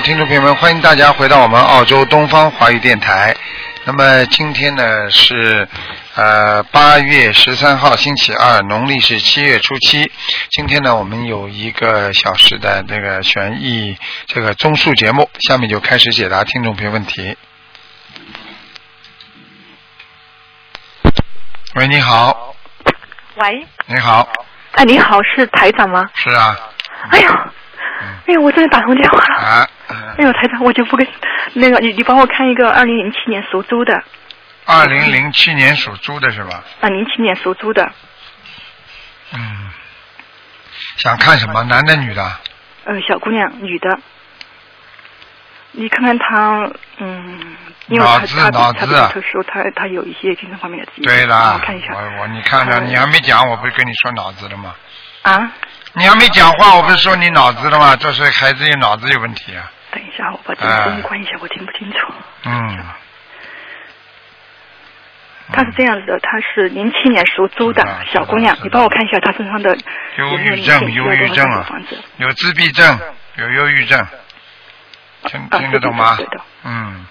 好，听众朋友们，欢迎大家回到我们澳洲东方华语电台。那么今天呢是呃八月十三号星期二，农历是七月初七。今天呢我们有一个小时的这个悬疑这个综述节目，下面就开始解答听众朋友问题。喂，你好，喂，你好，哎，你好，是台长吗？是啊，哎呦，哎呦，我真的打通电话了。啊，哎呦，台长，我就不跟那个你，你帮我看一个二零零七年属猪的二零零七年属猪的是吧？啊，零七年属猪的，嗯，想看什么？男的女的？呃，小姑娘，女的。你看看她，嗯，因为脑子她她脑子她比较特殊，她她有一些精神方面的疾病。帮对啦，我看一下我我你看看，呃你还没讲，我不是跟你说脑子了吗？啊。你还没讲话，我不是说你脑子了吗？这是孩子有脑子有问题啊。等一下，我把这个声音关一下，我听不清楚。嗯。她是这样子的，她是零七年属猪的小姑娘，你帮我看一下她身上的忧有没有郁症，忧郁症啊有自闭症，有忧郁症，听啊听得懂吗？嗯，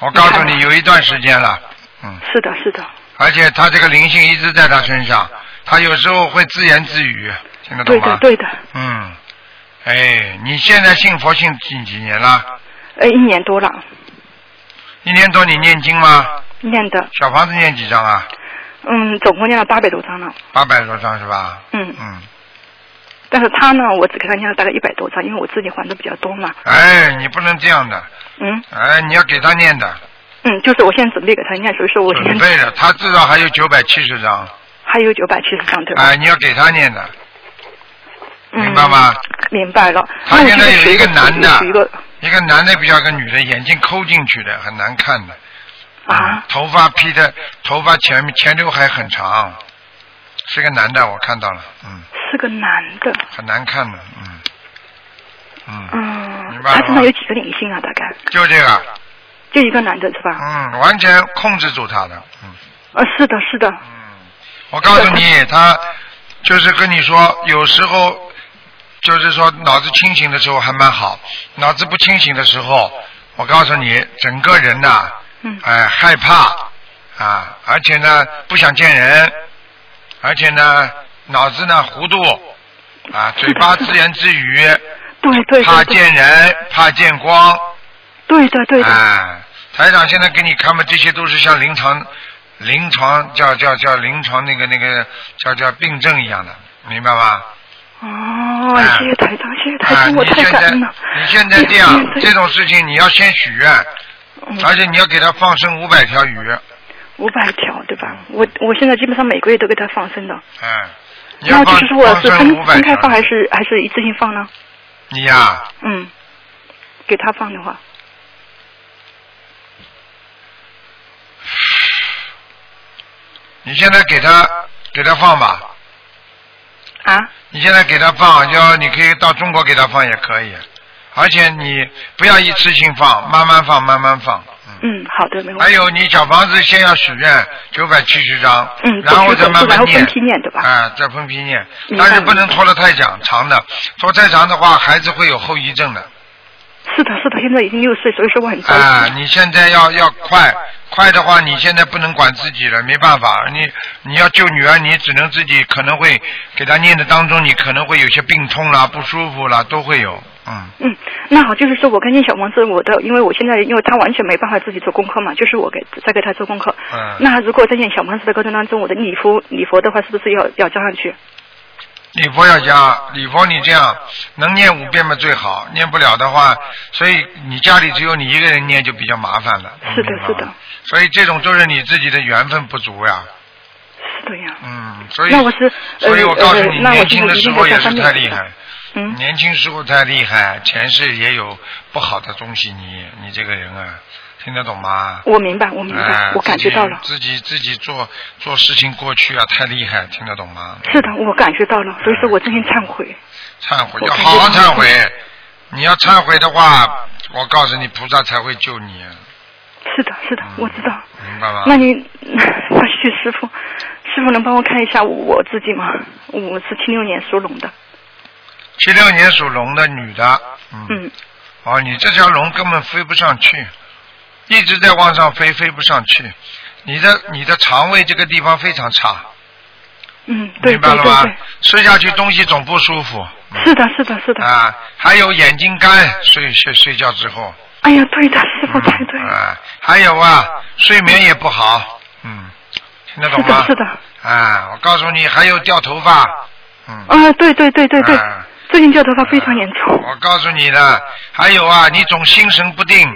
我告诉你，有一段时间了，嗯，是的，是的。而且他这个灵性一直在他身上，他有时候会自言自语，听得懂吗？对的，对的。嗯，哎，你现在信佛信几几年了？呃，一年多了，一年多你念经吗？念的，小房子念几张啊？嗯，总共念了八百多张了，八百多张是吧？嗯。嗯，但是他呢，我只给他念了大概一百多张，因为我自己还的比较多嘛。哎，你不能这样的，嗯哎，你要给他念的，嗯，就是我现在准备给他念，所以说我现在准备的，他至少还有九百七十张，还有九百七十张，对吧？哎，你要给他念的，嗯明白吗？明白了。他现在有一个男的一个男的比较跟女的，眼睛抠进去的，很难看的，啊，头发披的，头发前面前刘海很长，是个男的，我看到了，嗯，是个男的，很难看的，嗯，嗯，嗯。明，白他身上有几个灵性啊？大概？就这个，就一个男的是吧？嗯，完全控制住他的，嗯。啊，是的，是的，嗯，我告诉你，他就是跟你说，有时候就是说脑子清醒的时候还蛮好，脑子不清醒的时候，我告诉你，整个人呐、嗯。哎、害怕啊，而且呢不想见人，而且呢脑子呢糊涂啊，嘴巴自言自语，对对怕见人，怕见光，对的对的，哎，台长现在给你看嘛，这些都是像临床、临床叫叫叫临床那个那个叫叫病症一样的，明白吗？哦，哎谢谢台长，谢谢台啊，长，我太感恩了。你现在这样这种事情，你要先许愿，嗯。而且你要给他放生五百条鱼，五百条，对吧？我我现在基本上每个月都给他放生的。嗯，你要放那就是说我是分五百条分开放还是还是一次性放呢？你呀、嗯，给他放的话，你现在给他给他放吧，啊，你现在给他放，要你可以到中国给他放也可以，而且你不要一次性放，慢慢放，慢慢放。嗯嗯，好的，没问题。还有你小房子先要许愿九百七十张，嗯然后再慢慢念分，批念，对吧？啊，再分批念，但是不能拖得太长长的，拖太长的话，孩子会有后遗症的。是的，是的，现在已经六岁，所以说我很着啊，你现在要要快，快的话，你现在不能管自己了，没办法，你你要救女儿，你只能自己可能会给她念的当中，你可能会有些病痛啦、不舒服啦，都会有，嗯。嗯，那好，就是说我跟念小王子，我的，因为我现在因为他完全没办法自己做功课嘛，就是我给在给他做功课。嗯那如果在念小王子的过程当中，我的礼佛礼佛的话，是不是要要加上去？礼佛要加，礼佛你这样能念五遍嘛最好，念不了的话，所以你家里只有你一个人念就比较麻烦了。是的是的。所以这种就是你自己的缘分不足呀，是的呀。嗯，所以那我是所以我告诉你，年轻的时候也是太厉害，嗯，年轻时候太厉害，前世也有不好的东西，你你这个人啊，听得懂吗？我明白，我明白，哎我感觉到了。自己自己做做事情过去啊，太厉害，听得懂吗？是的，我感觉到了，所以说我真心忏悔。忏悔，要好好忏悔。你要忏悔的话，我告诉你，菩萨才会救你，是的，是的，嗯我知道。明白吗？那你，那谢谢师傅，师傅能帮我看一下我自己吗？我是七六年属龙的，七六年属龙的女的，嗯，嗯，哦，你这条龙根本飞不上去，一直在往上飞，飞不上去。你的你的肠胃这个地方非常差，嗯，对明白了吗对对对，？吃下去东西总不舒服。是的，是的，是的。啊，还有眼睛干，睡睡睡觉之后。哎呀，对的，师傅，对对，啊，还有啊，睡眠也不好，嗯，听得懂吗？是的，是的。啊，我告诉你，还有掉头发，嗯。啊，对对对对对啊，最近掉头发非常严重。我告诉你的，还有啊，你总心神不定，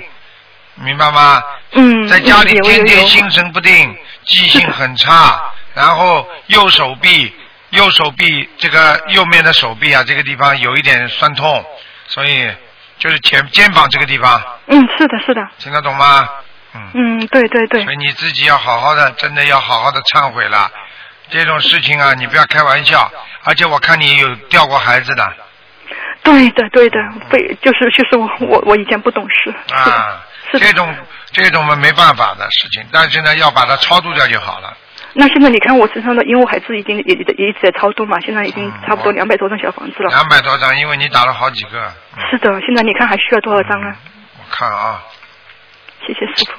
明白吗？嗯，在家里天天心神不定，记性很差，然后右手臂，右手臂这个右面的手臂啊，这个地方有一点酸痛，所以就是前肩膀这个地方，嗯，是的，是的，听得懂吗？嗯。嗯，对对对所，以你自己要好好的，真的要好好的忏悔了。这种事情啊，你不要开玩笑。而且我看你有掉过孩子的对的对的，非就是就是我我我以前不懂事，啊，这种这种嘛没办法的事情，但是呢，要把它超度掉就好了。那现在你看我身上的，因为我孩子已经也也也一直在超度嘛，现在已经差不多嗯两百多张小房子了。两百多张，因为你打了好几个。嗯是的，现在你看还需要多少张啊？我看啊，谢谢师傅。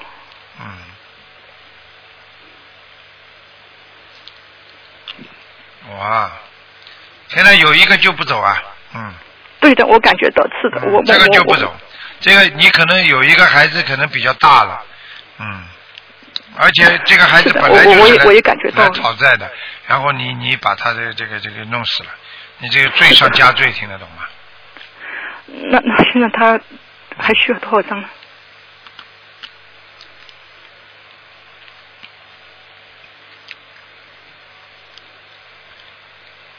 嗯，哇，现在有一个就不走啊，嗯。对的，我感觉到是的，我我这个就不我走，这个你可能有一个孩子可能比较大了，嗯，而且这个孩子本来就我我也我也感觉到来讨债的，然后你你把他的这个这个弄死了，你这个罪上加罪，听得懂吗？那那现在他还需要多少张呢？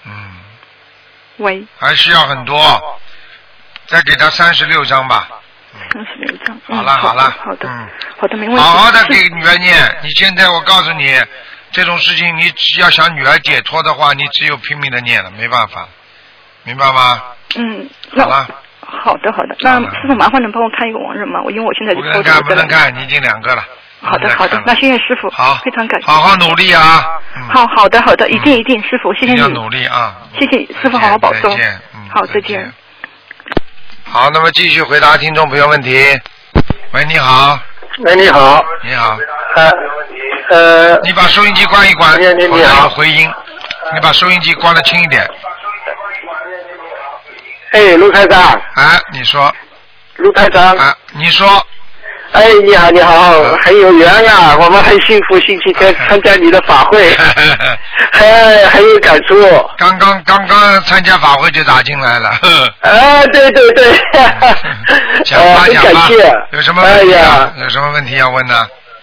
嗯，喂，还需要很多，再给他三十六张吧，三十六张。嗯好了好了好的，嗯好的，没问题。好好的给女儿念。你现在我告诉你，这种事情你只要想女儿解脱的话，你只有拼命的念了，没办法，明白吗？嗯，那好了。好的好的，那师傅麻烦能帮我看一个亡人吗？我因为我现在就不能看，不。能看，你已经两个了。好的好的那谢谢师傅，好，非常感谢。好好努力啊！嗯好好的好的，一定一定，师傅谢谢你要。努力啊！谢谢师傅好好保重再见，嗯，好再见。好，那么继续回答听众朋友问题。喂，你好，喂，你好，你好，呃呃，你把收音机关一关，你你否则有你好回音。你把收音机关的轻一点。哎，陆台长，啊，你说，陆台长，啊，你说，哎，你好，你好，很有缘啊，我们很幸福，星期天参加你的法会，哎，很有感触。刚刚刚刚参加法会就打进来了。呵啊，对对对，讲呃，很吧讲吧感谢。，有什么哎问题啊呀？，有什么问题要问呢？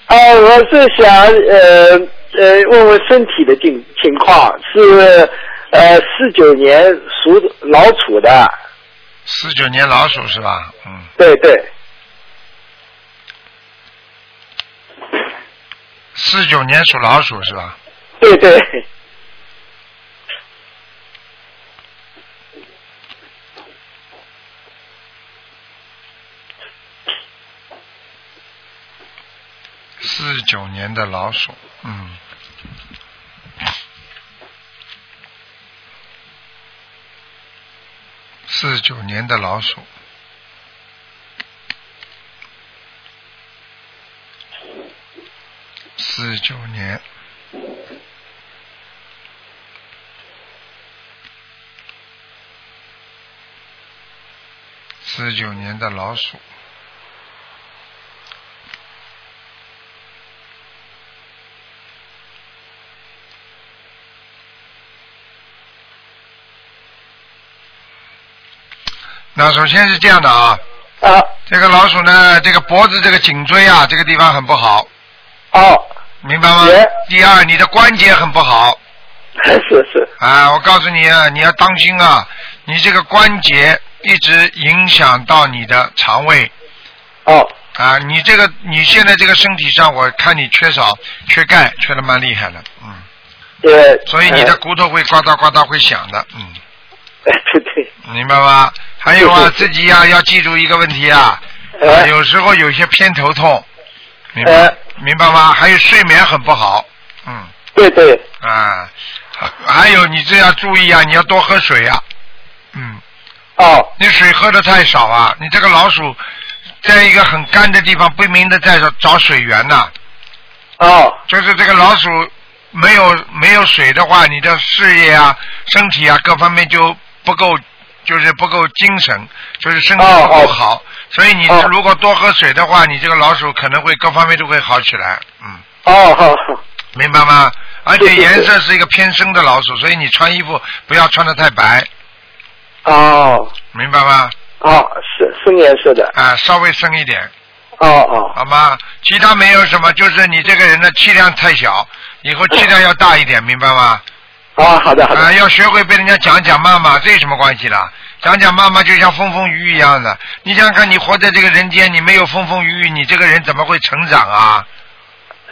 啊，我是想呃呃问问身体的情情况，是呃四九年属老鼠的，四九年老鼠是吧？嗯，对对，四九年属老鼠是吧？对对，四九年的老鼠，嗯。四九年的老鼠，四九年，四九年的老鼠。那首先是这样的啊，啊。这个老鼠呢，这个脖子这个颈椎啊，这个地方很不好，哦，明白吗？第二，你的关节很不好。是是，啊，我告诉你啊，你要当心啊，你这个关节一直影响到你的肠胃。哦。啊，你这个你现在这个身体上，我看你缺少缺钙，缺的蛮厉害的，嗯，对，所以你的骨头会呱嗒呱嗒会响的，嗯。呃 对对，明白吗？还有啊，自己呀、要记住一个问题啊，有时候有些偏头痛，明白、呃明白吗？还有睡眠很不好，嗯。对对，啊，还还有你这要注意啊，你要多喝水啊，嗯，啊哦。你水喝的太少啊！你这个老鼠在一个很干的地方，不明的在找找水源呐、哦。就是这个老鼠没有没有水的话，你的事业啊、身体啊各方面就不够，就是不够精神，就是身体哦不够哦。好。所以你哦如果多喝水的话，你这个老鼠可能会各方面都会好起来。嗯，哦好好明白吗？而且是是颜色是一个偏深的老鼠，所以你穿衣服不要穿的太白，哦明白吗？哦深深颜色的啊，稍微深一点。哦哦好吗？其他没有什么，就是你这个人的气量太小，以后气量要大一点，明白吗？哦好的好啊，的要学会被人家讲讲骂骂，这有什么关系啦？讲讲妈妈就像风风雨雨一样的。你想想看，你活在这个人间，你没有风风雨雨，你这个人怎么会成长啊？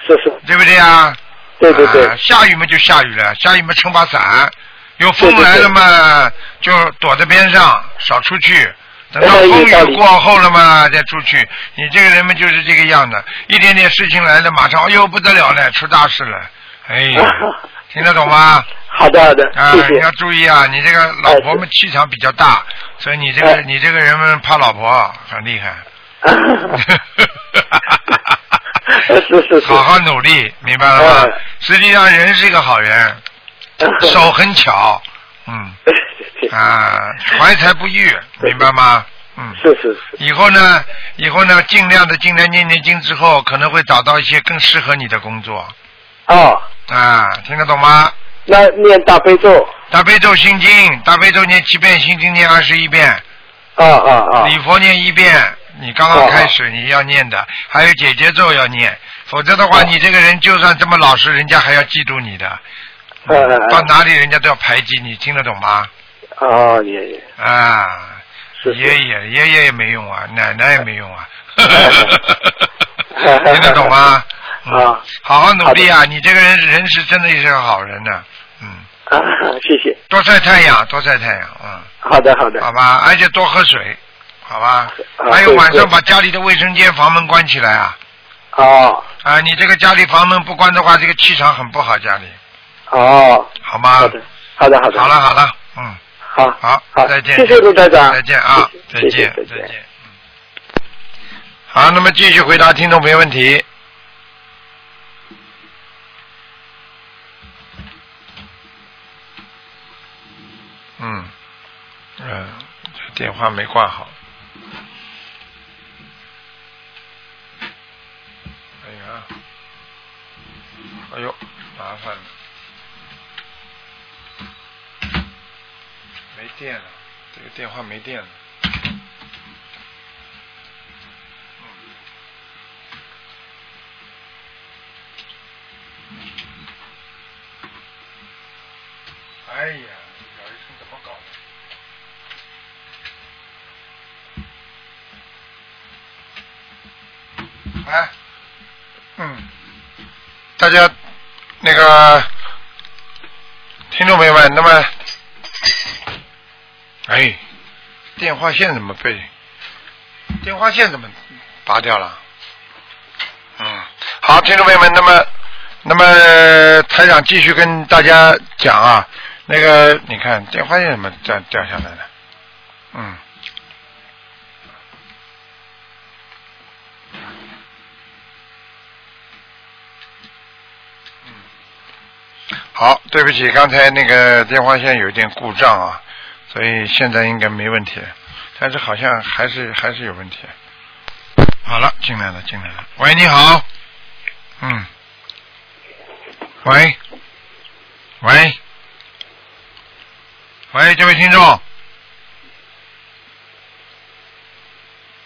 是是对不对啊？对对对啊下雨嘛就下雨了，下雨嘛撑把伞，有风来了嘛就躲在边上，少出去。等到哎风雨过后了嘛，再出去。你这个人嘛就是这个样的，一点点事情来了，马上哎呦不得了了，出大事了。哎，听得懂吗？好的好的啊，你要注意啊，你这个老婆们气场比较大，所以你这个哎。你这个人们怕老婆很厉害。是是是。好好努力，明白了吗？哎？实际上人是一个好人，手很巧，嗯。啊，怀才不遇，明白吗？嗯，是是是。以后呢，以后呢，尽量的尽量念念经之后，可能会找到一些更适合你的工作。哦啊，听得懂吗？那念大悲咒大悲咒心经，大悲咒念七遍，心经念二十一遍，啊啊啊礼佛念一遍。你刚刚开始你要念的，还有姐姐咒要念，否则的话，哦你这个人就算这么老实，人家还要嫉妒你的。到哪里人家都要排挤你，听得懂吗？啊爷爷啊，是是爷爷爷爷也没用啊，奶奶也没用啊，嗯 听得懂吗？嗯。啊。好好努力啊！你这个人人是真的是个好人呢、嗯，啊谢谢。多晒太阳，多晒太阳，嗯，好的好的。好吧，而且多喝水，好吧？啊还有晚上把家里的卫生间房门关起来啊！哦。啊，你这个家里房门不关的话，这个气场很不好，家里。哦。好吗？好的好的好的。好了好了，嗯，好好，好。再见，谢谢卢台长。再见啊，再见，再见。嗯。好，那么继续回答听众朋友问题。嗯，嗯，这电话没挂好。哎呀，哎呦，麻烦了，没电了，这个电话没电了。朋友们，那么，哎，电话线怎么被电话线怎么拔掉了？嗯，好，听众朋友们，那么，那么台长继续跟大家讲啊，那个你看电话线怎么掉掉下来了？嗯。好，对不起，刚才那个电话线有点故障啊，所以现在应该没问题，但是好像还是还是有问题。好了，进来了，进来了。喂，你好。嗯。喂。喂。喂，这位听众。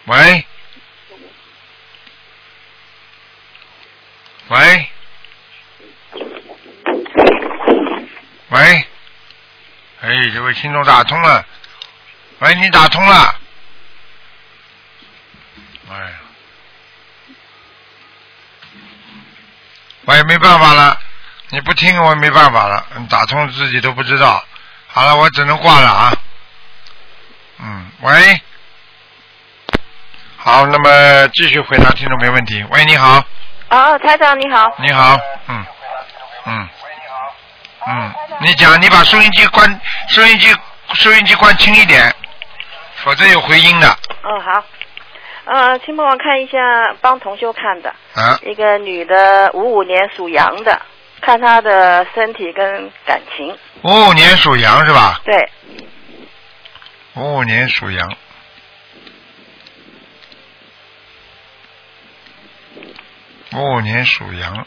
喂。喂。喂。哎，这位听众打通了。喂，你打通了。哎呀。我也没办法了，你不听我也没办法了，你打通自己都不知道。好了，我只能挂了啊。嗯，喂。好，那么继续回答听众没问题。喂，你好，哦，台长你好。你好，嗯，嗯，嗯，你讲，你把收音机关，收音机，收音机关轻一点。否则有回音的哦，好。呃，请帮我看一下，帮同修看的，啊。一个女的，五五年属羊的，看她的身体跟感情。五五年属羊是吧？对，五五年属羊。五五年属羊，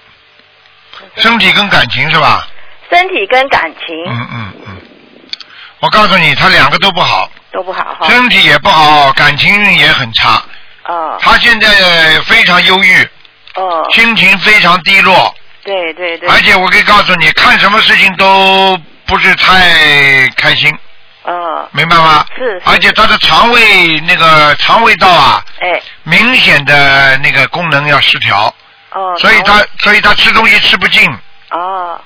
身体跟感情是吧？身体跟感情嗯嗯嗯。我告诉你，他两个都不好，都不好哈。身体也不好，感情运也很差。哦他现在非常忧郁，哦，心情非常低落，对对对。而且我可以告诉你，看什么事情都不是太开心，哦，明白吗？是是而且他的肠胃那个肠胃道啊，哎明显的那个功能要失调，哦。所以他所以他吃东西吃不进，哦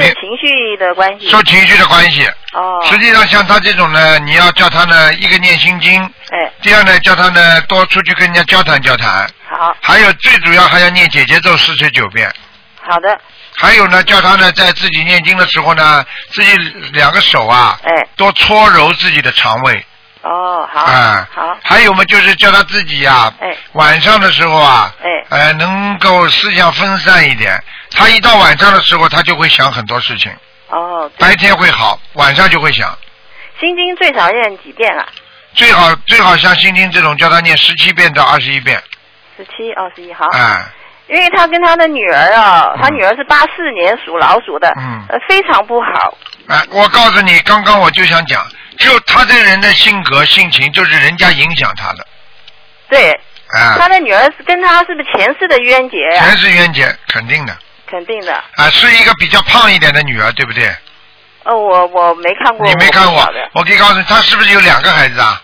是情绪的关系。受情绪的关系。哦。实际上像他这种呢，你要叫他呢一个念心经，哎，第二呢叫他呢多出去跟人家交谈交谈，好还有最主要还要念姐姐咒四十九遍。好的，还有呢，叫他呢在自己念经的时候呢，自己两个手啊，哎多搓揉自己的肠胃，哦好啊，好还有嘛，就是叫他自己呀、哎晚上的时候啊，哎呃，能够思想分散一点。他一到晚上的时候，他就会想很多事情，哦，白天会好，晚上就会想。心经最少念几遍啊？最好最好像心经这种，叫他念十七遍到二十一遍，十七、二十一，好。哎，因为他跟他的女儿啊，嗯他女儿是八四年属老鼠的，嗯呃，非常不好。哎，我告诉你，刚刚我就想讲，就他这个人的性格性情，就是人家影响他的，对，啊，他的女儿是跟他是不是前世的冤结呀、全是冤结，肯定的。肯定的。啊，是一个比较胖一点的女儿，对不对？哦，我我没看过，你没看过？我可以告诉你，他是不是有两个孩子啊？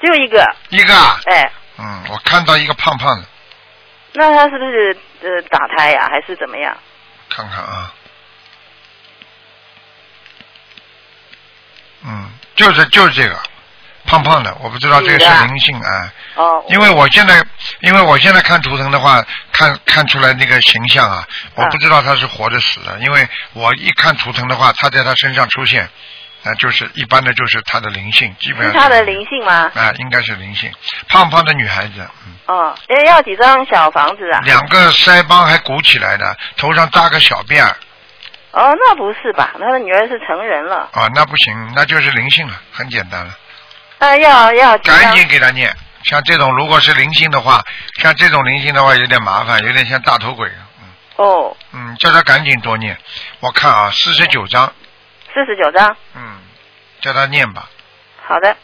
只有一个，一个啊，哎，嗯，我看到一个胖胖的，那他是不是呃打胎呀、还是怎么样？看看啊，嗯，就是就是这个，胖胖的，我不知道这个是灵性啊，哦，因为我现在因为我现在看图腾的话，看看出来那个形象啊，我不知道他是活的死的，因为我一看图腾的话，他在他身上出现，啊、就是一般的就是他的灵性，基本上是他的灵性吗？啊、应该是灵性，胖胖的女孩子，嗯，哦，要要几张小房子啊？两个腮帮还鼓起来的，头上扎个小辫儿，哦，那不是吧？他的女儿是成人了，哦，那不行，那就是灵性了，很简单了，呃要要？赶紧给他念。像这种如果是灵性的话，像这种灵性的话有点麻烦，有点像大头鬼，嗯哦，嗯，叫他赶紧多念。我看啊，四十九章，四十九章。嗯，叫他念吧。好的，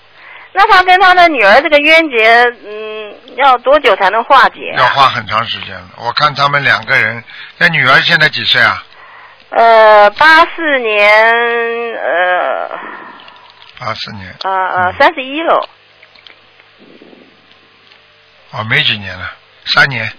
那他跟他的女儿这个冤结，嗯，要多久才能化解、啊？要花很长时间了。我看他们两个人，那女儿现在几岁啊？呃，八四年，呃，八四年，呃呃，嗯三十一喽。哦，没几年了，三年，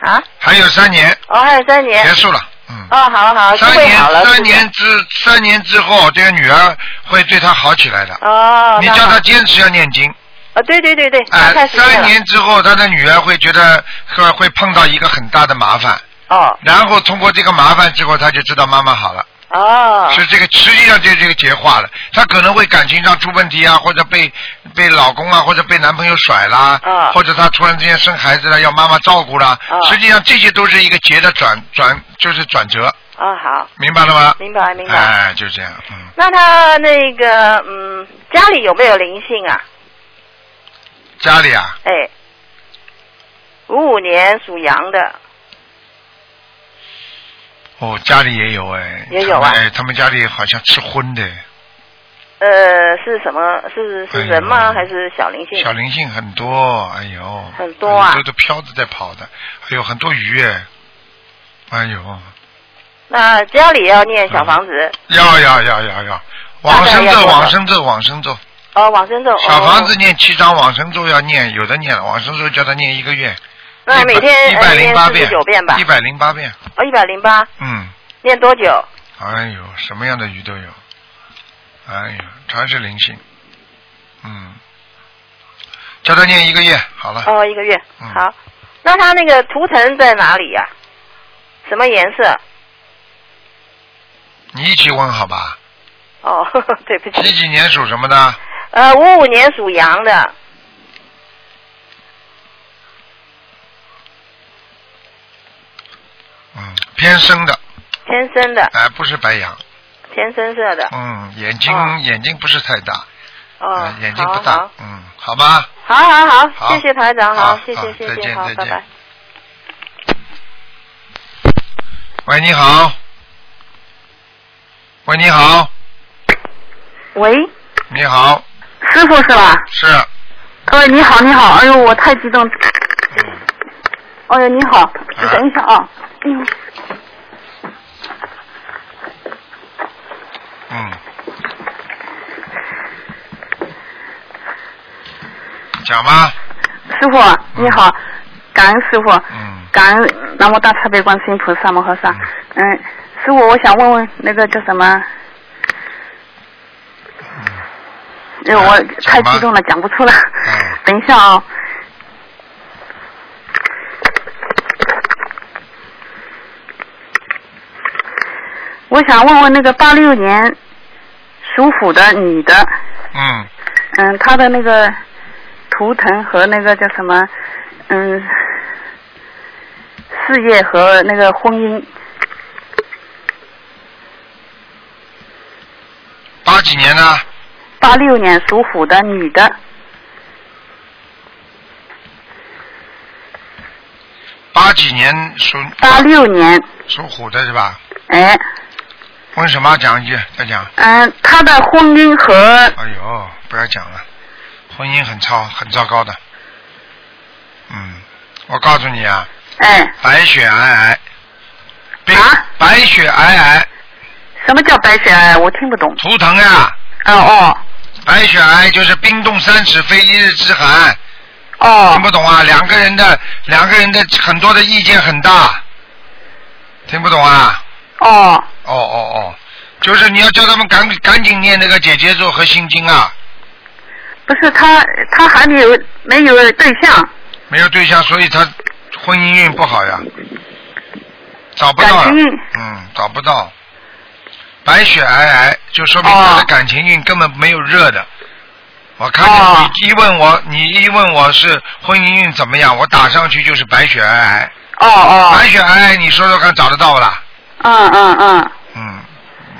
啊？还有三年，哦，还有三年。结束了。嗯。哦，好好，了好了。年，三是不是年之三年之后，这个女儿会对她好起来的。哦，你叫那好他坚持要念经，啊，对对对对，三。年之后，他的女儿会觉得会会碰到一个很大的麻烦，哦然后通过这个麻烦之后，他就知道妈妈好了，哦，是这个实际上就这个结化了。他可能会感情上出问题啊，或者被被老公啊，或者被男朋友甩啦，啊。或者他突然之间生孩子了，要妈妈照顾啦，啊。实际上这些都是一个结的转转，就是转折，哦好，明白了吗？明白明白。哎，就这样，嗯，那他那个嗯，家里有没有灵性啊？家里啊，哎，五五年属羊的，哦，家里也有哎，也有哎，他们家里好像吃荤的，呃，是什么？是是人吗？还是小灵性？小灵性很多，哎呦，很多啊。很多的飘着在跑的，还有很多鱼哎，哎呦，那家里要念小房子，要要要要要，往生咒，往生咒，往生咒，哦，往生咒。小房子哦、念七张，往生咒要念，有的念了，往生咒叫他念一个月，那每天一百零八遍九遍吧一。百零八遍，哦，一百零八，嗯，念多久？哎呦，什么样的鱼都有，哎呦，全是灵性，嗯，叫他念一个月，好了，哦，一个月。嗯好，那他那个图腾在哪里呀、什么颜色？你一起问好吧？哦，对不起。几几年属什么的？呃，五五年属羊的，嗯，偏深的，天生的，哎、不是白羊，偏深色的。嗯，眼睛、哦。眼睛不是太大，哦呃，眼睛不好大，嗯，好吧，好好好好。谢谢台长，好好，谢好谢谢再谢，好，见再见。拜拜。喂，你好，喂，你好，喂，你好，师傅是吧？是，呃，你好，你好，哎呦，我太激动。哎呦，你好，你等一下啊。嗯，嗯，讲吧，师傅你好，感恩师傅，嗯。感恩南无大慈悲观世音菩萨摩诃萨。嗯，师傅，我想问问那个叫什么？嗯，我太激动了，讲不出来。嗯。等一下啊。我想问问那个八六年属虎的女的，嗯，嗯，她的那个图腾和那个叫什么，嗯，事业和那个婚姻，八几年呢，八六年属虎的女的，八几年属？八六年，属虎的是吧？哎，问什么？讲一句，再讲。嗯，他的婚姻和哎呦，不要讲了，婚姻很糟很糟糕的。嗯，我告诉你啊，哎，白雪皑皑，病啊白雪皑皑，什么叫白雪皑皑？我听不懂。图腾呀，哦哦白雪皑就是冰冻三尺非一日之寒，哦听不懂啊？两个人的两个人的很多的意见很大，听不懂啊？哦哦哦哦，就是你要叫他们赶赶紧念那个姐姐咒和心经啊，不是他，他还没有没有对象，没有对象，所以他婚姻运不好呀，找不到了。嗯，找不到，白雪皑皑，就说明他的哦感情运根本没有热的。我看哦。见你一问我，你一问我是婚姻运怎么样，我打上去就是白雪皑皑，哦哦。白，雪皑皑，你说说看找得到不啦？嗯嗯嗯嗯，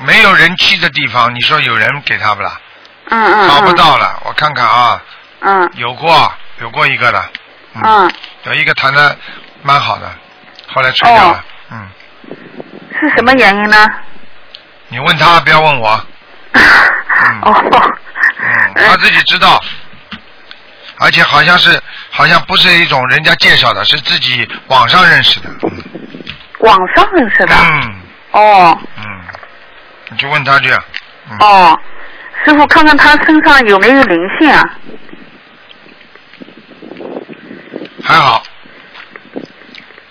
没有人去的地方，你说有人给他不啦？嗯嗯，找不到了，我看看啊，嗯。有过有过一个的，嗯，嗯，有一个谈的蛮好的，后来吹掉了，嗯，是什么原因呢？你问他，不要问我，哦，嗯，他自己知道，而且好像是好像不是一种人家介绍的，是自己网上认识的，嗯。网上认识的。嗯哦嗯，你去问他去，嗯，哦，师傅看看他身上有没有灵性啊？还好，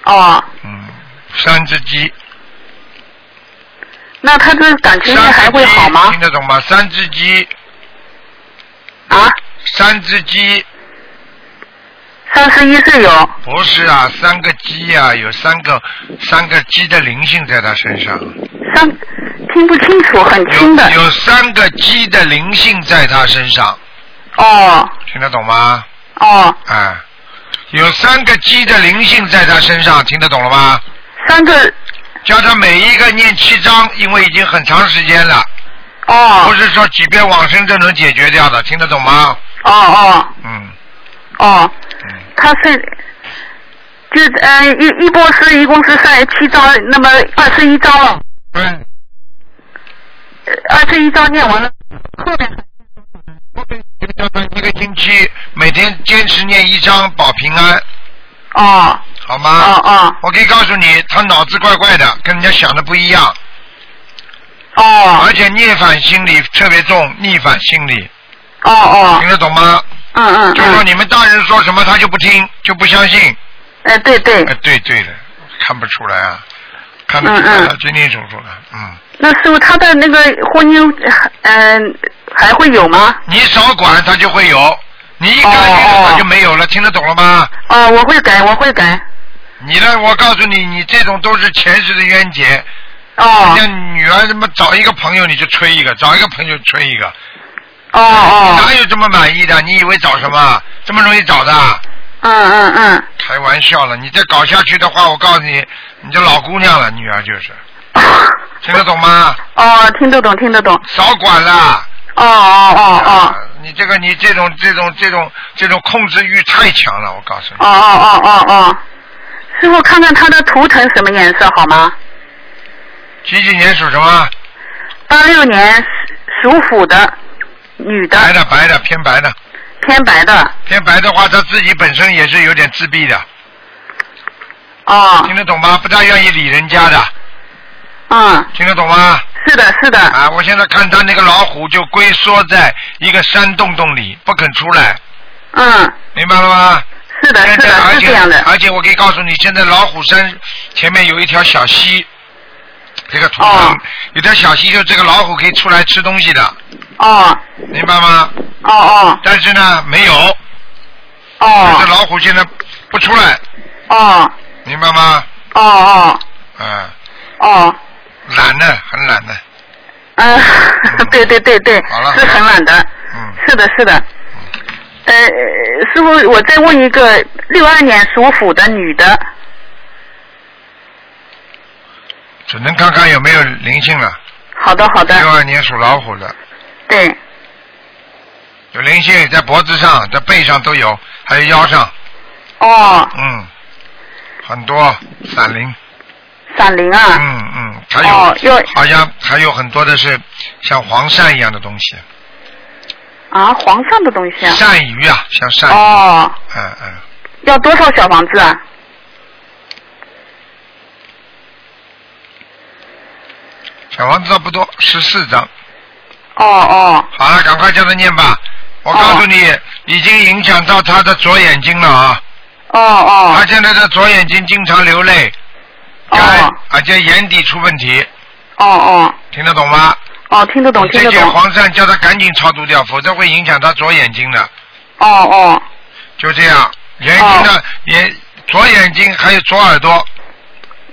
哦，嗯，三只鸡，那他这感情还会好吗听？得懂吗？三只鸡，啊，三只鸡。三十一岁有。不是啊，三个鸡呀、有三个三个鸡的灵性在他身上，三听不清楚，很轻的。有有三个鸡的灵性在他身上，哦。听得懂吗？哦，哎，有三个鸡的灵性在他身上，听得懂了吗？三个。叫他每一个念七章，因为已经很长时间了，哦。不哦是说几遍往生就能解决掉的，听得懂吗？哦哦。嗯。哦，嗯，他是就呃一一波是一共是三十七章，那么二十一章了，对，呃二十一章念完了，后面就叫做一个星期每天坚持念一章保平安，哦。好吗？哦哦。我可以告诉你，他脑子怪怪的，跟人家想的不一样，哦。而且逆反心理特别重，逆反心理，哦哦。听，得懂吗？嗯嗯嗯，就说你们大人说什么他就不听，就不相信。哎对对哎，，对对的，看不出来啊，看得出来嗯嗯他清清楚楚的，嗯。那师傅他的那个婚姻嗯、还会有吗？你少管他就会有，你一改哦他就没有了，听得懂了吗？哦，我会改，我会改。你呢？我告诉你，你这种都是前世的冤结。哦人家女儿他妈找一个朋友你就吹一个，找一个朋友吹一个，哦哦，哪有这么满意的？你以为找什么？这么容易找的？嗯嗯嗯，开玩笑了！你再搞下去的话，我告诉你，你这老姑娘了，女儿就是，听得懂吗？哦，听得懂，听得懂。少管了。哦哦哦哦啊，你这个你这种这种这种这种控制欲太强了，我告诉你。哦哦哦哦哦，师傅看看他的图腾什么颜色好吗？几几年属什么？八六年属属虎的女的，白的白的偏白的，偏白的。偏白的话，他自己本身也是有点自闭的，哦，听得懂吗？不大愿意理人家的，嗯，听得懂吗？是的，是的。啊，我现在看他那个老虎就龟缩在一个山洞洞里，不肯出来，嗯，明白了吗？是的，是的，是这样的。而且我可以告诉你，现在老虎山前面有一条小溪，这个图上、哦有条小溪，就这个老虎可以出来吃东西的，哦。明白吗？哦哦。但是呢，没有，哦。这哦老虎现在不出来，哦。明白吗？哦哦。嗯，哦，懒的，很懒的，嗯，对对对对好了，是很懒的。嗯，是的，是的。呃，师傅，我再问一个，六二年属虎的女的，只能看看有没有灵性了。好的，好的，六二年属老虎的，对，有灵性在脖子上、在背上都有，还有腰上，哦，嗯，很多闪灵，闪灵啊，嗯嗯，还有、哦又。好像还有很多的是像黄鳝一样的东西，啊，黄鳝的东西啊，鳝鱼啊，像鳝鱼，哦，嗯嗯，要多少小房子啊？小房子倒不多，十四张。哦哦，好了，赶快叫他念吧。我告诉你，已经影响到他的左眼睛了啊！哦哦。他现在的左眼睛经常流泪，哦。干，而且眼底出问题，哦哦。听得懂吗？哦，听得懂，听这些得懂，黄鳝叫他赶紧超度掉，否则会影响他左眼睛的。哦哦。就这样，眼睛的眼左眼睛还有左耳朵，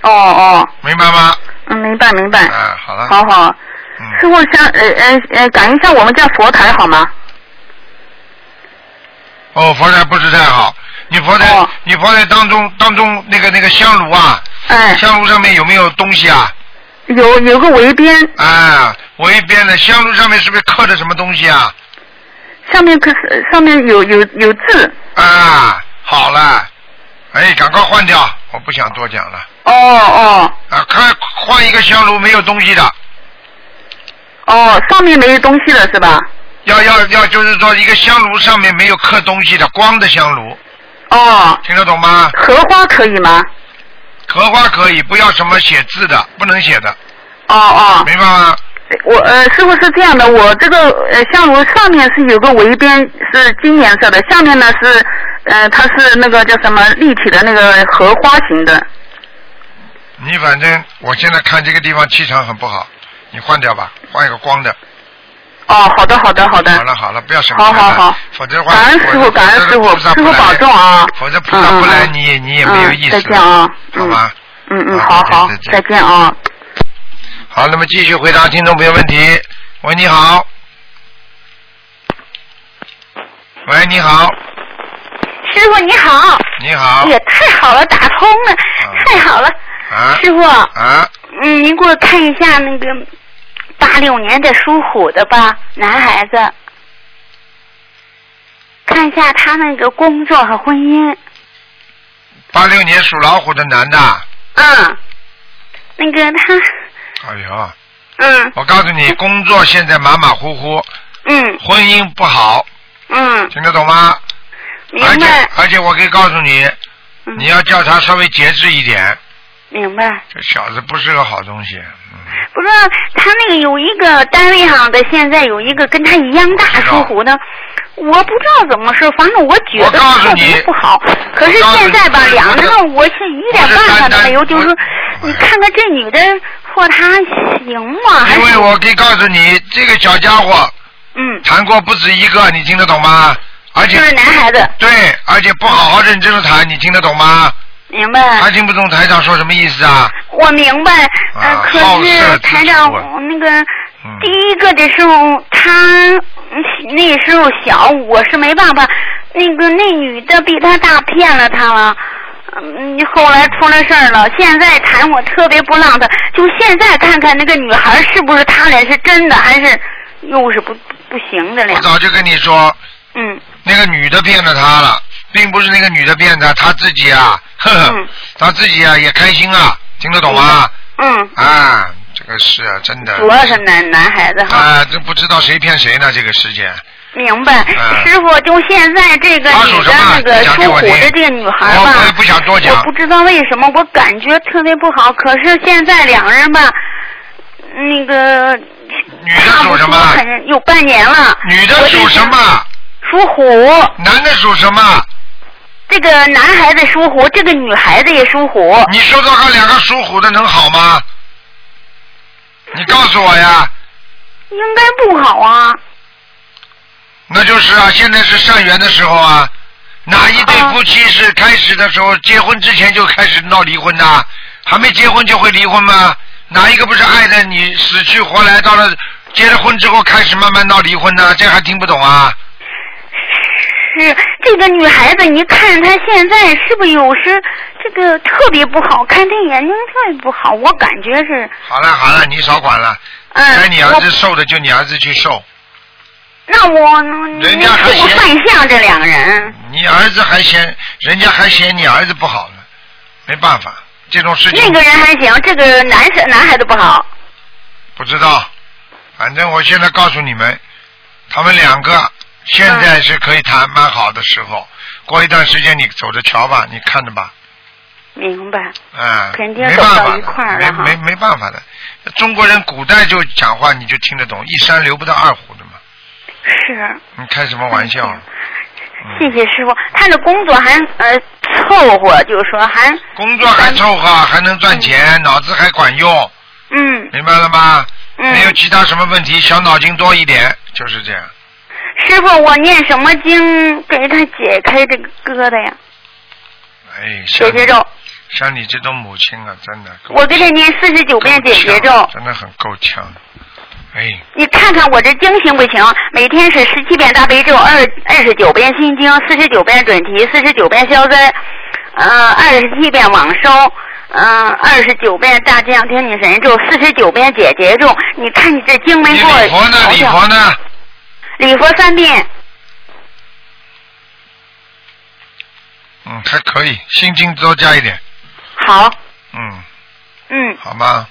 哦哦，明白吗？嗯，明白明白，啊，好了，好好，师嗯，傅想呃呃呃感应一下我们家佛台好吗？哦，佛台不是太好，你佛台，哦你佛台当中当中那个那个香炉啊，哎，香炉上面有没有东西啊？有有个围边，啊，围边的香炉上面是不是刻着什么东西啊？上面可是上面有有有字，啊，好了，哎，赶快换掉，我不想多讲了。哦哦啊，看换一个香炉没有东西的，哦，上面没有东西了是吧？要要要，就是说一个香炉上面没有刻东西的，光的香炉，哦，听得懂吗？荷花可以吗？荷花可以，不要什么写字的，不能写的，哦哦，明白吗？我呃师傅是这样的，我这个呃香炉上面是有个围边是金颜色的，下面呢是呃它是那个叫什么立体的那个荷花形的。你反正我现在看这个地方气场很不好，你换掉吧，换一个光的。哦，好的好的好的。好了好了，不要什么好好好否则的话，感恩师傅，感恩师傅，师傅保重啊！否则菩萨不来，你也你也没有意思。嗯再见啊！好吧。嗯嗯，好好好再见，再见啊！好，那么继续回答听众朋友问题。喂，你好。喂，你好，师傅你好，你好哎。呀，太好了，打通了，太好了，啊师傅，啊，嗯，您给我看一下那个八六年的属虎的吧，男孩子，看一下他那个工作和婚姻，八六年属老虎的男的。嗯，那个他，哎呦，嗯。我告诉你，工作现在马马虎虎，嗯。婚姻不好，嗯，听得懂吗？而且明白，而且我可以告诉你，嗯。你要叫他稍微节制一点，明白。这小子不是个好东西。嗯，不是他那个有一个单位上的，现在有一个跟他一样大属虎的，我不知道怎么是，反正我觉我得告诉你特别不好。可是现在吧两个人我是一点办法都没有，不就是你看看这女的和他行吗？还因为是我可以告诉你，这个小家伙嗯，谈过不止一个，你听得懂吗？而且就是男孩子，对，而且不好好认真的谈，你听得懂吗？明白？他听不懂台长说什么意思啊？我明白，呃，啊可好色是之台长徒啊我那个嗯第一个的时候，他嗯那时候小，我是没办法。那个那女的比他大，骗了他了。嗯，后来出了事儿了。现在谈我特别不让他，就现在看看那个女孩是不是他俩是真的，还是又是不不行的了？我早就跟你说，嗯那个女的骗了他了，并不是那个女的骗的，她自己啊，呵呵，嗯他自己啊也开心啊，听得懂吗？嗯，啊，这个是啊，真的。主要是男男孩子哈。啊，这不知道谁骗谁呢？这个世界。明白，嗯师傅，就现在这个女的那个属虎的这个女孩吧，我不想多讲我不知道为什么，我感觉特别不好。可是现在两人吧，那个女的属什么？有半年了。女的属什么？属虎。男的属什么？这个男孩子属虎，这个女孩子也属虎。你说说看，两个属虎的能好吗？你告诉我呀。应该不好啊。那就是啊，现在是善缘的时候啊。哪一对夫妻是开始的时候结婚之前就开始闹离婚的？还没结婚就会离婚吗？哪一个不是爱的你死去活来，到了结了婚之后开始慢慢闹离婚呢？这还听不懂啊？是这个女孩子，你看她现在是不是有时这个特别不好看？她眼睛特别不好，我感觉是。好了好了，你少管了。嗯。该你儿子瘦的就你儿子去瘦，那我人家还我嫌犯相这两个人，你儿子还嫌人家还嫌你儿子不好呢，没办法，这种事情那个人还行，这个男生男孩子不好。不知道，反正我现在告诉你们，他们两个现在是可以谈蛮好的时候，过一段时间你走着瞧吧，你看着吧，明白。嗯，肯定没走到一办法的块儿了哈没没没办法的，中国人古代就讲话你就听得懂，一山留不到二虎的嘛，是，你开什么玩笑？谢谢师傅。他的工作还呃凑合，就是说还工作还凑合，还能赚钱，脑子还管用，嗯明白了吗？嗯。没有其他什么问题，小脑筋多一点，就是这样。师傅，我念什么经给他解开这个疙瘩呀？哎，解结咒。像你这种母亲啊，真的够我给他念四十九遍解结咒。真的很够呛。哎，你看看我这经行不行？每天是十七遍大悲咒，二二十九遍心经，四十九遍准提，四十九遍消灾，呃，二十七遍往生，嗯、二十九遍大吉祥天女神咒，四十九遍解结咒。你看你这经没你给我礼佛呢？礼佛呢？礼佛三遍，嗯，还可以，心经多加一点。好，嗯，嗯，好吗？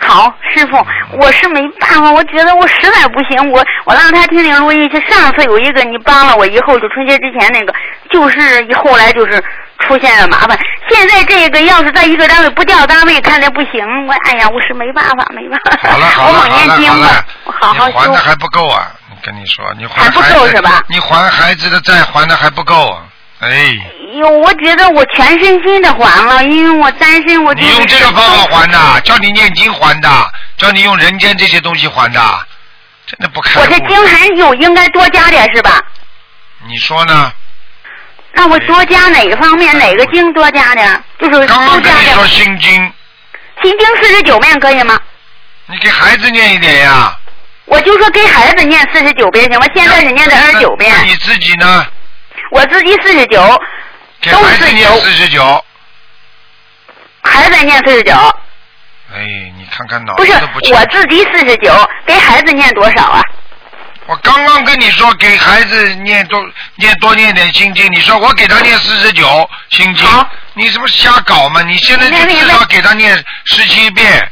好，师傅，我是没办法，我觉得我实在不行，我我让他听听录音。去上次有一个你帮了我以后，就春节之前那个，就是后来就是出现了麻烦。现在这个要是在一个单位不调单位，看来不行。我哎呀，我是没办法，没办法。好了好我了好了 好了，，我好好修你还的。还不够啊！你跟你说，你还还不够是吧你还孩子的债还的还不够啊！哎，哟，我觉得我全身心的还了，因为我担心，我就你用这个方法还的，叫你念经还的，叫你用人间这些东西还的，真的不开。我这经还有应该多加点是吧？你说呢？那我多加哪个方面？哪个经多加点？就是刚刚跟你说。心经，心经四十九遍可以吗？你给孩子念一点呀。我就说给孩子念四十九遍行吗？现在是念的二十九遍，你自己呢？我自己四十九，给都是孩子念九四十九。孩子念四十九，哎，你看看脑子都不是我自己四十九，给孩子念多少啊？我刚刚跟你说给孩子念多念多念点心经，你说我给他念四十九心经，你这不是瞎搞吗？你现在就至少给他念十七遍，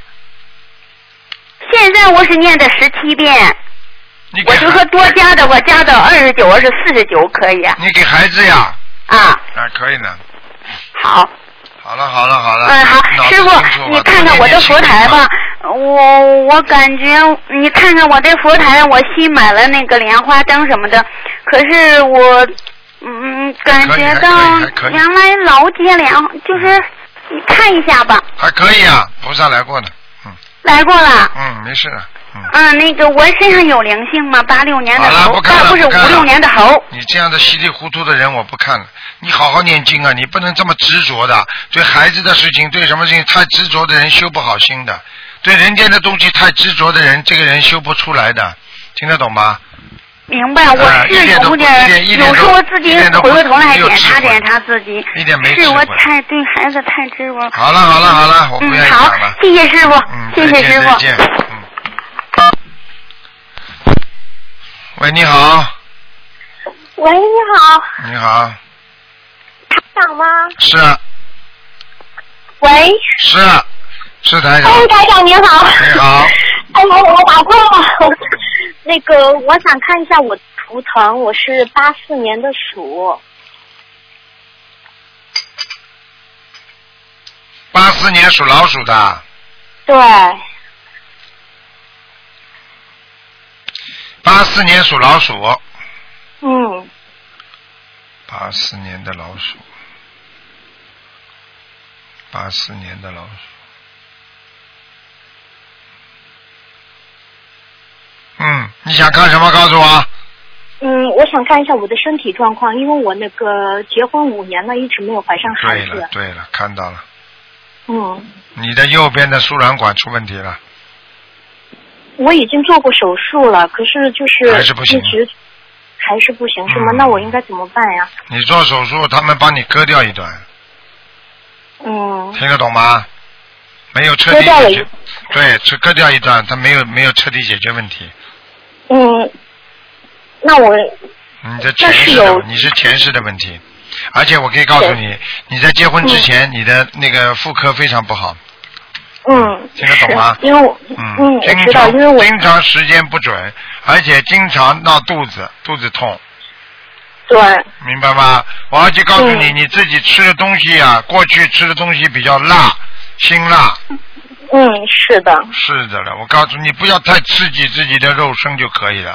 现在我是念的十七遍，你我就说多加的我加到二十九，是四十九可以啊？你给孩子呀，啊，啊可以呢。好，好了好了好了，嗯好，师傅你看看我的佛台吧，我我感觉你看看我这佛台，我新买了那个莲花灯什么的，可是我嗯感觉到原来老接莲，就是你看一下吧，还可以啊，菩萨来过呢，嗯来过了。嗯，没事的，嗯。嗯，那个我身上有灵性吗？八六年的，猴，不看了，啊不是五六年的猴。你这样的稀里糊涂的人，我不看了。你好好念经啊，你不能这么执着的。对孩子的事情，对什么事情太执着的人，修不好心的。对人间的东西太执着的人，这个人修不出来的，听得懂吗？明白，我啊是有点有时都候自己回过头来检查检查自己，一点没智是我太对孩子太执着。好了好了好了，我不愿嗯，好意讲了。，谢谢师傅，嗯，谢谢师傅。再见。嗯。喂，你好，喂，你好，你好，台长吗？是啊喂，是啊是台长，哎，台长您好。你好，哎呀，我打错了。那个，我想看一下我图腾，我是八四年的鼠。八四年属老鼠的，对，八四年属老鼠，嗯，八四年的老鼠，八四年的老鼠。嗯，你想看什么？告诉我。嗯，我想看一下我的身体状况，因为我那个结婚五年了，一直没有怀上孩对了子，。对了，看到了，嗯，你的右边的输卵管出问题了，我已经做过手术了，可是就是还是不行一直还是不行，是吗？嗯那我应该怎么办呀？你做手术，他们帮你割掉一段，嗯，听得懂吗？没有彻底解决，对，是割掉一段，他没有没有彻底解决问题。嗯，那我你的前世你是前世的问题，而且我可以告诉你，你在结婚之前，你的那个妇科非常不好，嗯，听得懂吗是因为我？嗯，嗯，我经常经常时间不准，而且经常闹肚子，肚子痛，对，明白吗？我而且告诉你，嗯你自己吃的东西啊，过去吃的东西比较辣，辛辣，嗯，是的，是的了。我告诉你，不要太刺激自己的肉身就可以了。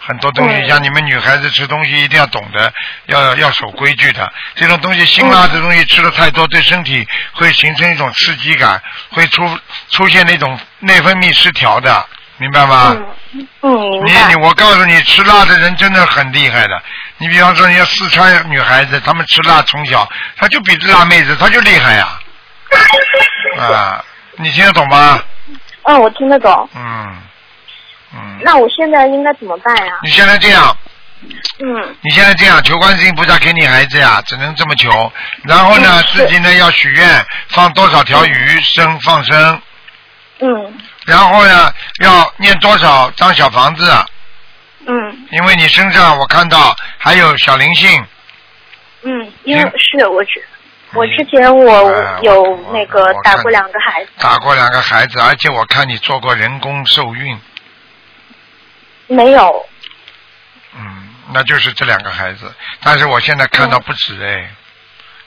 很多东西，嗯像你们女孩子吃东西一定要懂得，要要守规矩的。这种东西辛辣的东西吃的太多，对身体会形成一种刺激感，会出出现那种内分泌失调的，明白吗？嗯嗯，明你白你，我告诉你，吃辣的人真的很厉害的。你比方说，人家四川女孩子，她们吃辣从小，她就比辣妹子，她就厉害呀。啊，你听得懂吗？嗯，我听得懂。嗯嗯。那我现在应该怎么办呀？你现在这样，嗯你现在这样，求观世音菩萨给你孩子呀，只能这么求。然后呢，自己呢要许愿，放多少条鱼生放生，嗯然后呢要念多少张小房子，嗯因为你身上我看到还有小灵性。嗯，因为嗯是我之我之前我哎有那个打过两个孩子，打过两个孩子，而且我看你做过人工受孕，没有。嗯，那就是这两个孩子。但是我现在看到不止哎，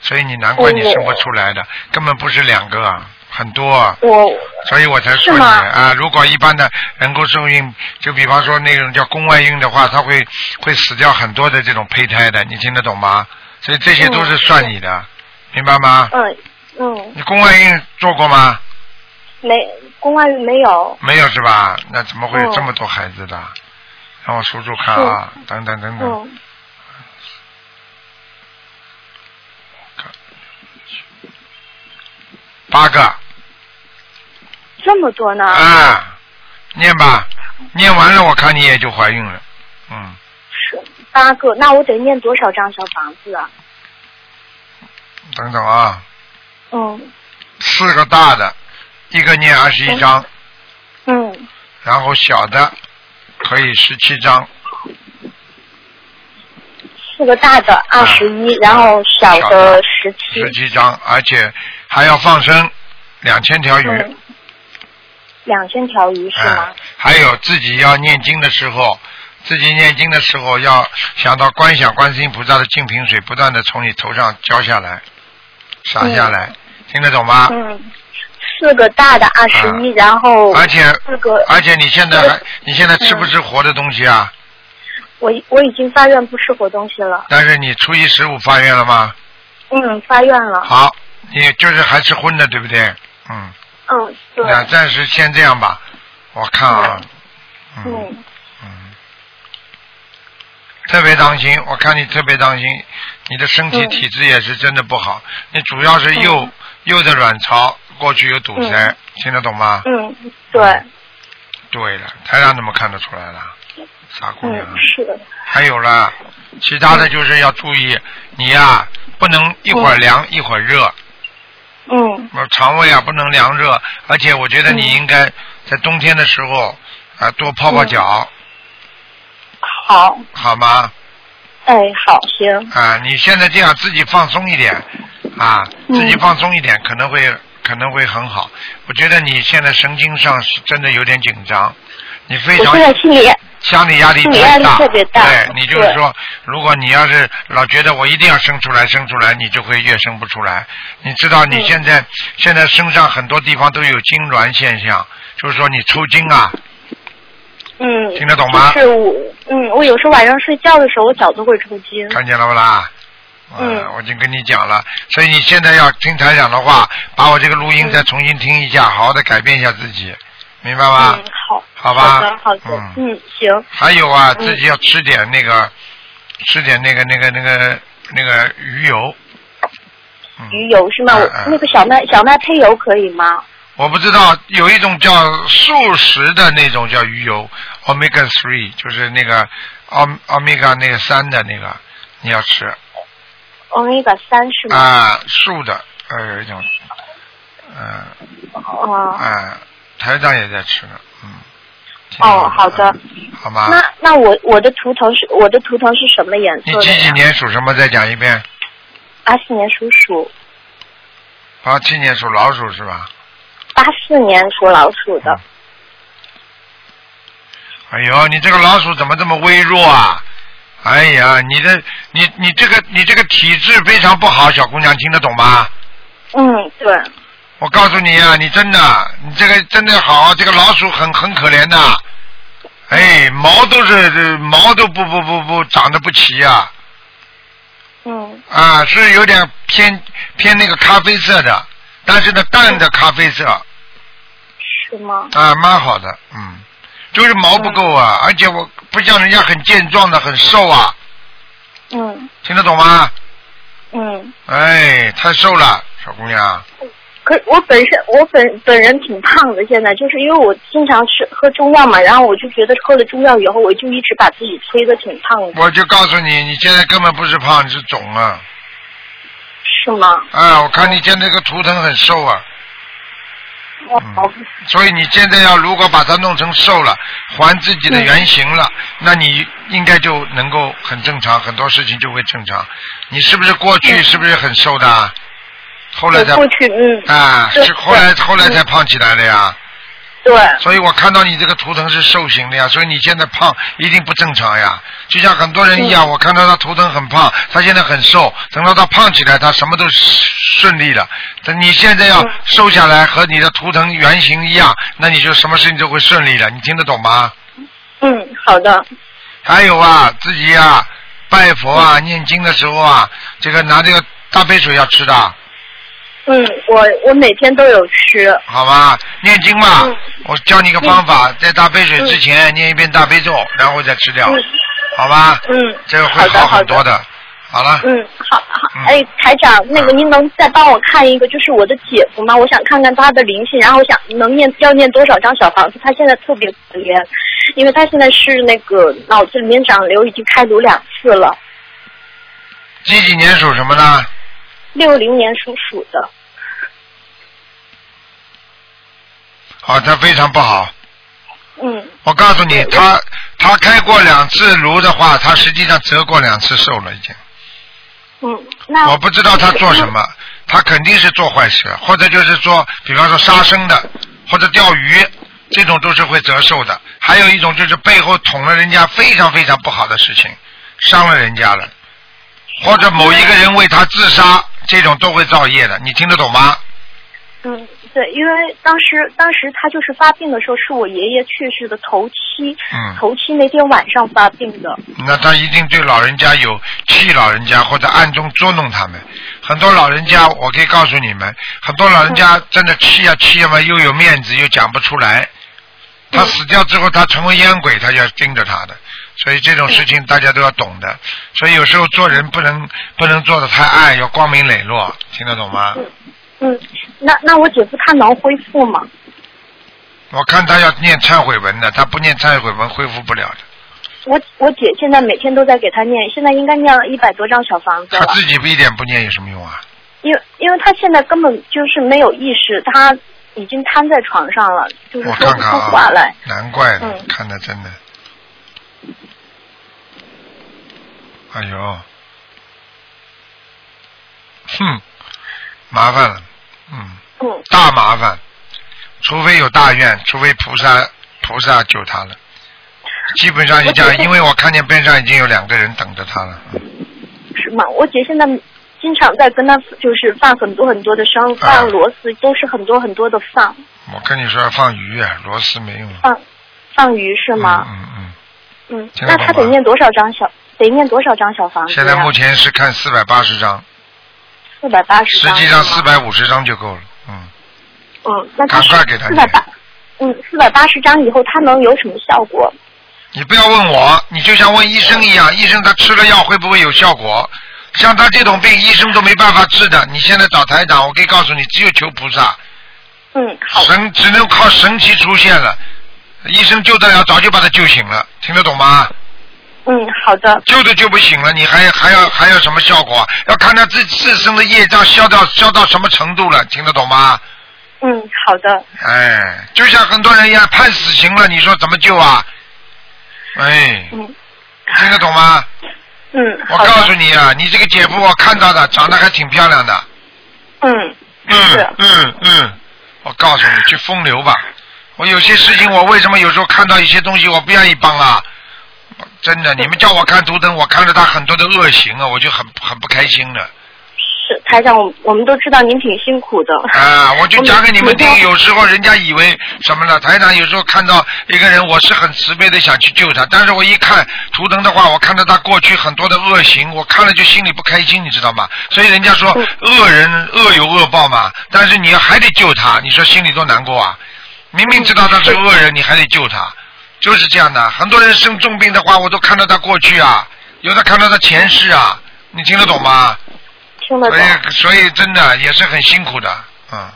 所以你难怪你哦生不出来的，根本不是两个啊，很多啊。我所以我才说你啊，如果一般的人工受孕，就比方说那种叫宫外孕的话，它会会死掉很多的这种胚胎的，你听得懂吗？所以这些都是算你的，明白吗？嗯嗯你宫外孕做过吗？没宫外孕没有。没有是吧？那怎么会有嗯这么多孩子的？让我数数看啊，等等等等，嗯八个这么多呢？啊，念吧，念完了我看你也就怀孕了，嗯，是八个，那我得念多少张小房子啊？等等啊，嗯四个大的，一个念二十一章，嗯。然后小的可以十七章，四个大的二十一，然后小的十七。十七章，而且还要放生两千条鱼，嗯，两千条鱼是吗？哎？，还有自己要念经的时候，自己念经的时候要想到观想观世音菩萨的净瓶水不断的从你头上浇下来，洒下来，听得懂吗？嗯，四个大的二十一，然后而且四个，而且你现在还你现在吃不吃活的东西啊？我我已经发愿不吃活东西了。但是你初一十五发愿了吗？嗯，发愿了。好，你就是还吃荤的，对不对？嗯，嗯，对。那暂时先这样吧。我看啊，嗯嗯嗯，特别当心，我看你特别当心，你的身体嗯。体质也是真的不好。你主要是右、右的卵巢过去有堵塞，听得懂吗？嗯，对，对了，台上怎么看得出来了？傻姑娘。嗯，是。的，还有了，其他的就是要注意，你呀、不能一会儿凉、一会儿热，嗯。呃肠胃啊不能凉热，而且我觉得你应该在冬天的时候啊、多泡泡脚，好，好吗？哎，好，行，啊，你现在这样自己放松一点啊，嗯。自己放松一点可能会可能会很好。我觉得你现在神经上是真的有点紧张，你非常我现在心里心理压力特别大。对。你就是说，如果你要是老觉得我一定要生出来，生出来，你就会越生不出来。你知道你嗯。现在、现在身上很多地方都有痉挛现象，就是说你抽筋啊，嗯，听得懂吗就是我，嗯，我有时候晚上睡觉的时候，我脚都会抽筋。看见了不啦？嗯呃我已经跟你讲了，所以你现在要听台长的话，把我这个录音再重新听一下，好好的改变一下自己，明白吗？嗯，好，好吧好的，好的，嗯嗯，行，还有啊，嗯自己要吃点那个，吃点那个那个那个那个鱼油。嗯鱼油是吗？那个小麦小麦胚油可以吗？我不知道有一种叫素食的那种叫鱼油，omega three，就是那个 om omega 那个三的那个，你要吃 omega 三是吗？啊，素的，呃，有一种，嗯、哦、啊，台长也在吃呢，嗯。哦，好的。好吗？那那我我的图腾是我的图腾是什么颜色的你几几？年属什么？再讲一遍。八四年属鼠，八七年属老鼠是吧？八四年属老鼠的。哎呦，你这个老鼠怎么这么微弱啊？哎呀，你的你你这个你这个体质非常不好，小姑娘听得懂吗？嗯，对，我告诉你啊，你真的，你这个真的好，这个老鼠很很可怜的，哎，毛都是毛都不不不不长得不齐啊，嗯。啊，是有点偏偏那个咖啡色的，但是呢淡的咖啡色。是吗？啊，蛮好的，嗯，就是毛不够啊，而且我不像人家很健壮的很瘦啊，嗯听得懂吗？嗯。哎，太瘦了，小姑娘，可我本身我本本人挺胖的，现在就是因为我经常吃喝中药嘛，然后我就觉得喝了中药以后，我就一直把自己催的挺胖的，我就告诉你，你现在根本不是胖，你是肿啊。是吗？啊，我看你现在这个图腾很瘦啊，哦，所以你现在要如果把它弄成瘦了，还自己的原形了，那你应该就能够很正常，很多事情就会正常。你是不是过去是不是很瘦的啊？后来才过去嗯啊，是后来后来才嗯胖起来的呀。对，所以我看到你这个图腾是瘦型的呀，所以你现在胖一定不正常呀。就像很多人一样，我看到他图腾很胖，他现在很瘦，等到他胖起来，他什么都顺利了。等你现在要瘦下来，和你的图腾原型一样，那你就什么事情都会顺利了。你听得懂吗？嗯，好的，还有啊，自己啊，拜佛啊，念经的时候啊，这个拿这个大杯水要吃的，嗯，我我每天都有吃，好吧？念经嘛，嗯我教你个方法，在大杯水之前念一遍大悲咒，然后再吃掉，嗯好吧？嗯，这个会好很多的。好了，嗯，好好嗯，哎，台长，那个您能再帮我看一个，就是我的姐夫吗？我想看看他的灵性，然后我想能念要念多少张小房子？他现在特别可怜，因为他现在是那个脑子里面长瘤，已经开颅两次了。几几年属什么呢？六零年属鼠的，好，他非常不好。嗯，我告诉你，他他开过两次颅的话，他实际上折过两次寿了已经。嗯，那我不知道他做什么，他肯定是做坏事，或者就是说，比方说杀生的，或者钓鱼，这种都是会折寿的。还有一种就是背后捅了人家非常非常不好的事情，伤了人家了，或者某一个人为他自杀，这种都会造业的。你听得懂吗？嗯，对，因为当时当时他就是发病的时候，是我爷爷去世的头七，嗯头七那天晚上发病的。那他一定对老人家有气老人家，或者暗中捉弄他们。很多老人家，我可以告诉你们，很多老人家真的气啊气啊嘛，又有面子又讲不出来。他死掉之后，他成为烟鬼，他就要盯着他的。所以这种事情大家都要懂的。所以有时候做人不能不能做的太暗，要光明磊落，听得懂吗？嗯，那那我姐夫他能恢复吗？我看他要念忏悔文的，他不念忏悔文恢复不了的。我我姐现在每天都在给他念，现在应该念了一百多张小房子了。他自己不一点不念有什么用啊？因为因为他现在根本就是没有意识，他已经瘫在床上了，就是我说不出看看啊话来。，难怪，嗯看的真的，哎呦，哼，麻烦了，嗯，嗯大麻烦，除非有大愿，除非菩萨菩萨救他了。基本上是这样，因为我看见边上已经有两个人等着他了，嗯是吗？我姐现在经常在跟他就是放很多很多的生，放螺丝，都是很多很多的放我跟你说放鱼啊，螺丝没用。放放鱼是吗？嗯嗯嗯，那他得念多少张小？得念多少张小房嗯。子呀？现在目前是看四百八十张，四百八十。实际上四。百五十张就够了。嗯，嗯，那他赶快给他四百八，嗯，四百八十张以后他能有什么效果？你不要问我，你就像问医生一样，医生他吃了药会不会有效果？像他这种病，医生都没办法治的。你现在找台长，我可以告诉你，只有求菩萨，嗯，好。神只能靠神奇出现了。医生救得了，早就把他救醒了，听得懂吗？嗯，好的。救都救不醒了，你还还要还要什么效果？要看他自自身的业障消到消到什么程度了，听得懂吗？嗯，好的。哎，就像很多人一样，判死刑了，你说怎么救啊？哎，嗯听得懂吗？嗯，我。告诉你啊，你这个姐夫我看到的，长得还挺漂亮的。嗯，嗯是嗯嗯，我告诉你，去风流吧。我有些事情，我为什么有时候看到一些东西，我不愿意帮啊？真的，你们叫我看图腾，我看着他很多的恶行啊，我就很很不开心的。是台长，我我们都知道您挺辛苦的。啊，我就讲给你们听，有时候人家以为什么呢？台长有时候看到一个人，我是很慈悲的想去救他，但是我一看图腾的话，我看到他过去很多的恶行，我看了就心里不开心，你知道吗？所以人家说恶人恶有恶报嘛，但是你还得救他，你说心里多难过啊！明明知道他是恶人，你还得救他，就是这样的。很多人生重病的话，我都看到他过去啊，有的看到他前世啊，你听得懂吗？听得懂。所以所以真的也是很辛苦的，嗯。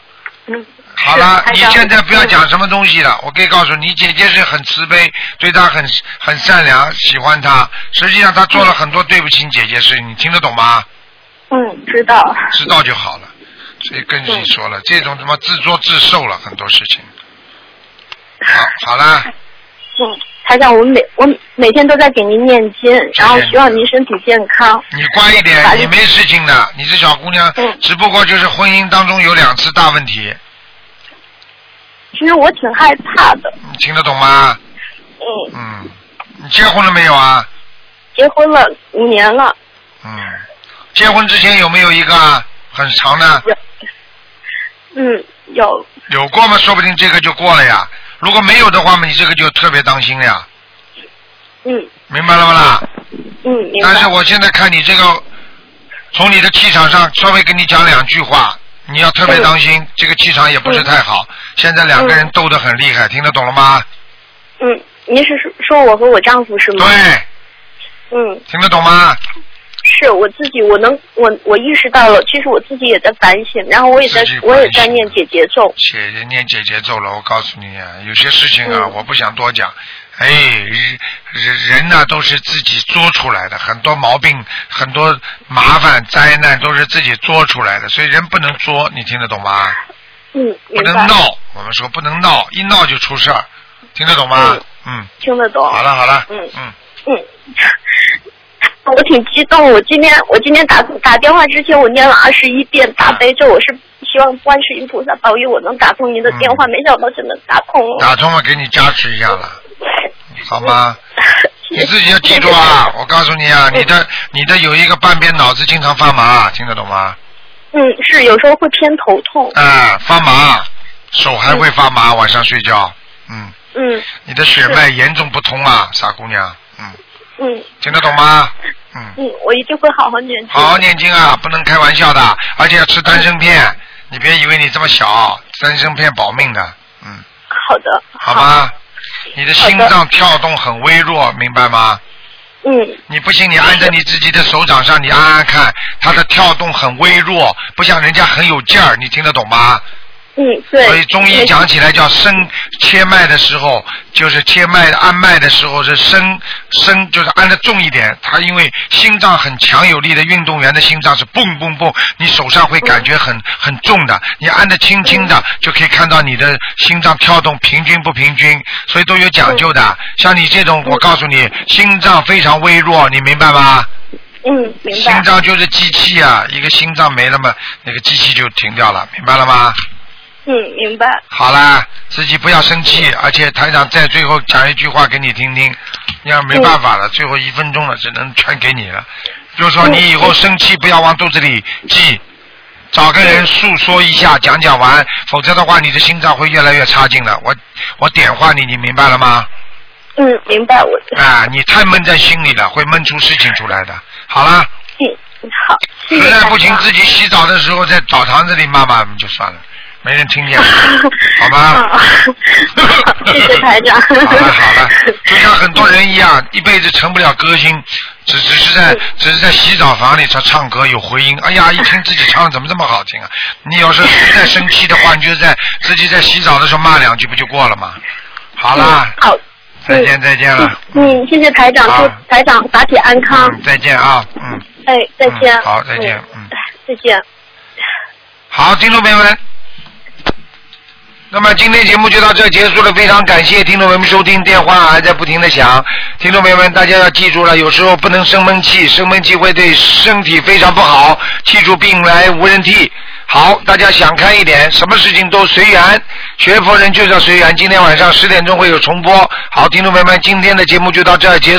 嗯。好了，你现在不要讲什么东西了。我可以告诉你，姐姐是很慈悲，对她很很善良，喜欢她。实际上她做了很多对不起姐姐事，你听得懂吗？嗯，知道。知道就好了。所以跟你说了，这种什么自作自受了很多事情。好，好了，嗯，台长，我每我每天都在给您念经，然后希望您身体健康。你乖一点，你没事情的。你这小姑娘，嗯只不过就是婚姻当中有两次大问题，其实我挺害怕的。你听得懂吗？嗯，嗯，你结婚了没有啊？结婚了五年了，嗯，结婚之前有没有一个啊很长的？有嗯，有，有过吗？说不定这个就过了呀。如果没有的话嘛，你这个就特别当心了呀，嗯明白了吗啦？嗯，明白。但是我现在看你这个，从你的气场上稍微跟你讲两句话，你要特别当心，这个气场也不是太好。现在两个人斗得很厉害，听得懂了吗？嗯，您是说说我和我丈夫是吗？对，嗯，听得懂吗？是我自己，我能，我我意识到了，其实我自己也在反省，然后我也在，我也在念姐姐咒。姐姐念姐姐咒了，我告诉你啊，有些事情啊，嗯我不想多讲。哎，人人人呐、都是自己作出来的，很多毛病、很多麻烦、灾难都是自己作出来的，所以人不能作，你听得懂吗？嗯，不。能闹，我们说不能闹，一闹就出事儿，听得懂吗？嗯，听得懂。好了好了，嗯嗯，嗯，我挺激动。我今天我今天打打电话之前，我念了二十一遍大悲咒，我是希望观世音菩萨保佑我能打通您的电话，没想到真的打通了。嗯打通了给你加持一下了，好吗？你自己要记住啊！我告诉你啊，你的你的有一个半边脑子经常发麻，听得懂吗？嗯，是有时候会偏头痛。啊，发麻，手还会发麻，晚上睡觉，嗯，嗯你的血脉严重不通啊，傻姑娘，嗯，嗯听得懂吗？嗯，嗯，我一定会好好念经。好好念经啊，不能开玩笑的，而且要吃丹参片，你别以为你这么小，丹参片保命的，嗯，好的。好吗？你的心脏跳动很微弱，明白吗？嗯你不信，你按在你自己的手掌上，你按按看，它的跳动很微弱，不像人家很有劲儿，你听得懂吗？嗯，对。所以中医讲起来叫生切脉的时候，就是切脉按脉的时候是生生，就是按的重一点。他因为心脏很强有力的运动员的心脏是蹦蹦蹦，你手上会感觉很很重的。你按的轻轻的，就可以看到你的心脏跳动平均不平均，所以都有讲究的。像你这种，我告诉你，心脏非常微弱，你明白吗？嗯，明白心。脏就是机器啊，一个心脏没了嘛，那个机器就停掉了，明白了吗？嗯，明白。好啦，自己不要生气，而且台长在最后讲一句话给你听听，你要没办法了，最后一分钟了，只能全给你了。就是说你以后生气不要往肚子里记，找个人诉说一下，讲讲完，否则的话你的心脏会越来越差劲的。我我点化你，你明白了吗？嗯，明白我。啊，你太闷在心里了，会闷出事情出来的。好啦，嗯，好，实在不行自己洗澡的时候在澡堂子里骂骂就算了，没人听见，好吗？啊 谢谢台长。好了好了，就像很多人一样，一辈子成不了歌星，只只是在只是在洗澡房里唱唱歌有回音，哎呀，一听自己唱的怎么这么好听啊！你要是实在生气的话，你就在自己在洗澡的时候骂两句不就过了吗？好啦，好，再见再见了，嗯，谢谢台长，台长法体安康。嗯，再见啊，嗯，哎，再见。嗯好再见嗯再见。好，听众朋友们。那么今天节目就到这结束了，非常感谢听众朋友们收听，电话还在不停的响。听众朋友们，大家要记住了，有时候不能生闷气，生闷气会对身体非常不好。记住，病来无人替。好，大家想开一点，什么事情都随缘，学佛人就是要随缘。今天晚上十点钟会有重播。好，听众朋友们，今天的节目就到这结束。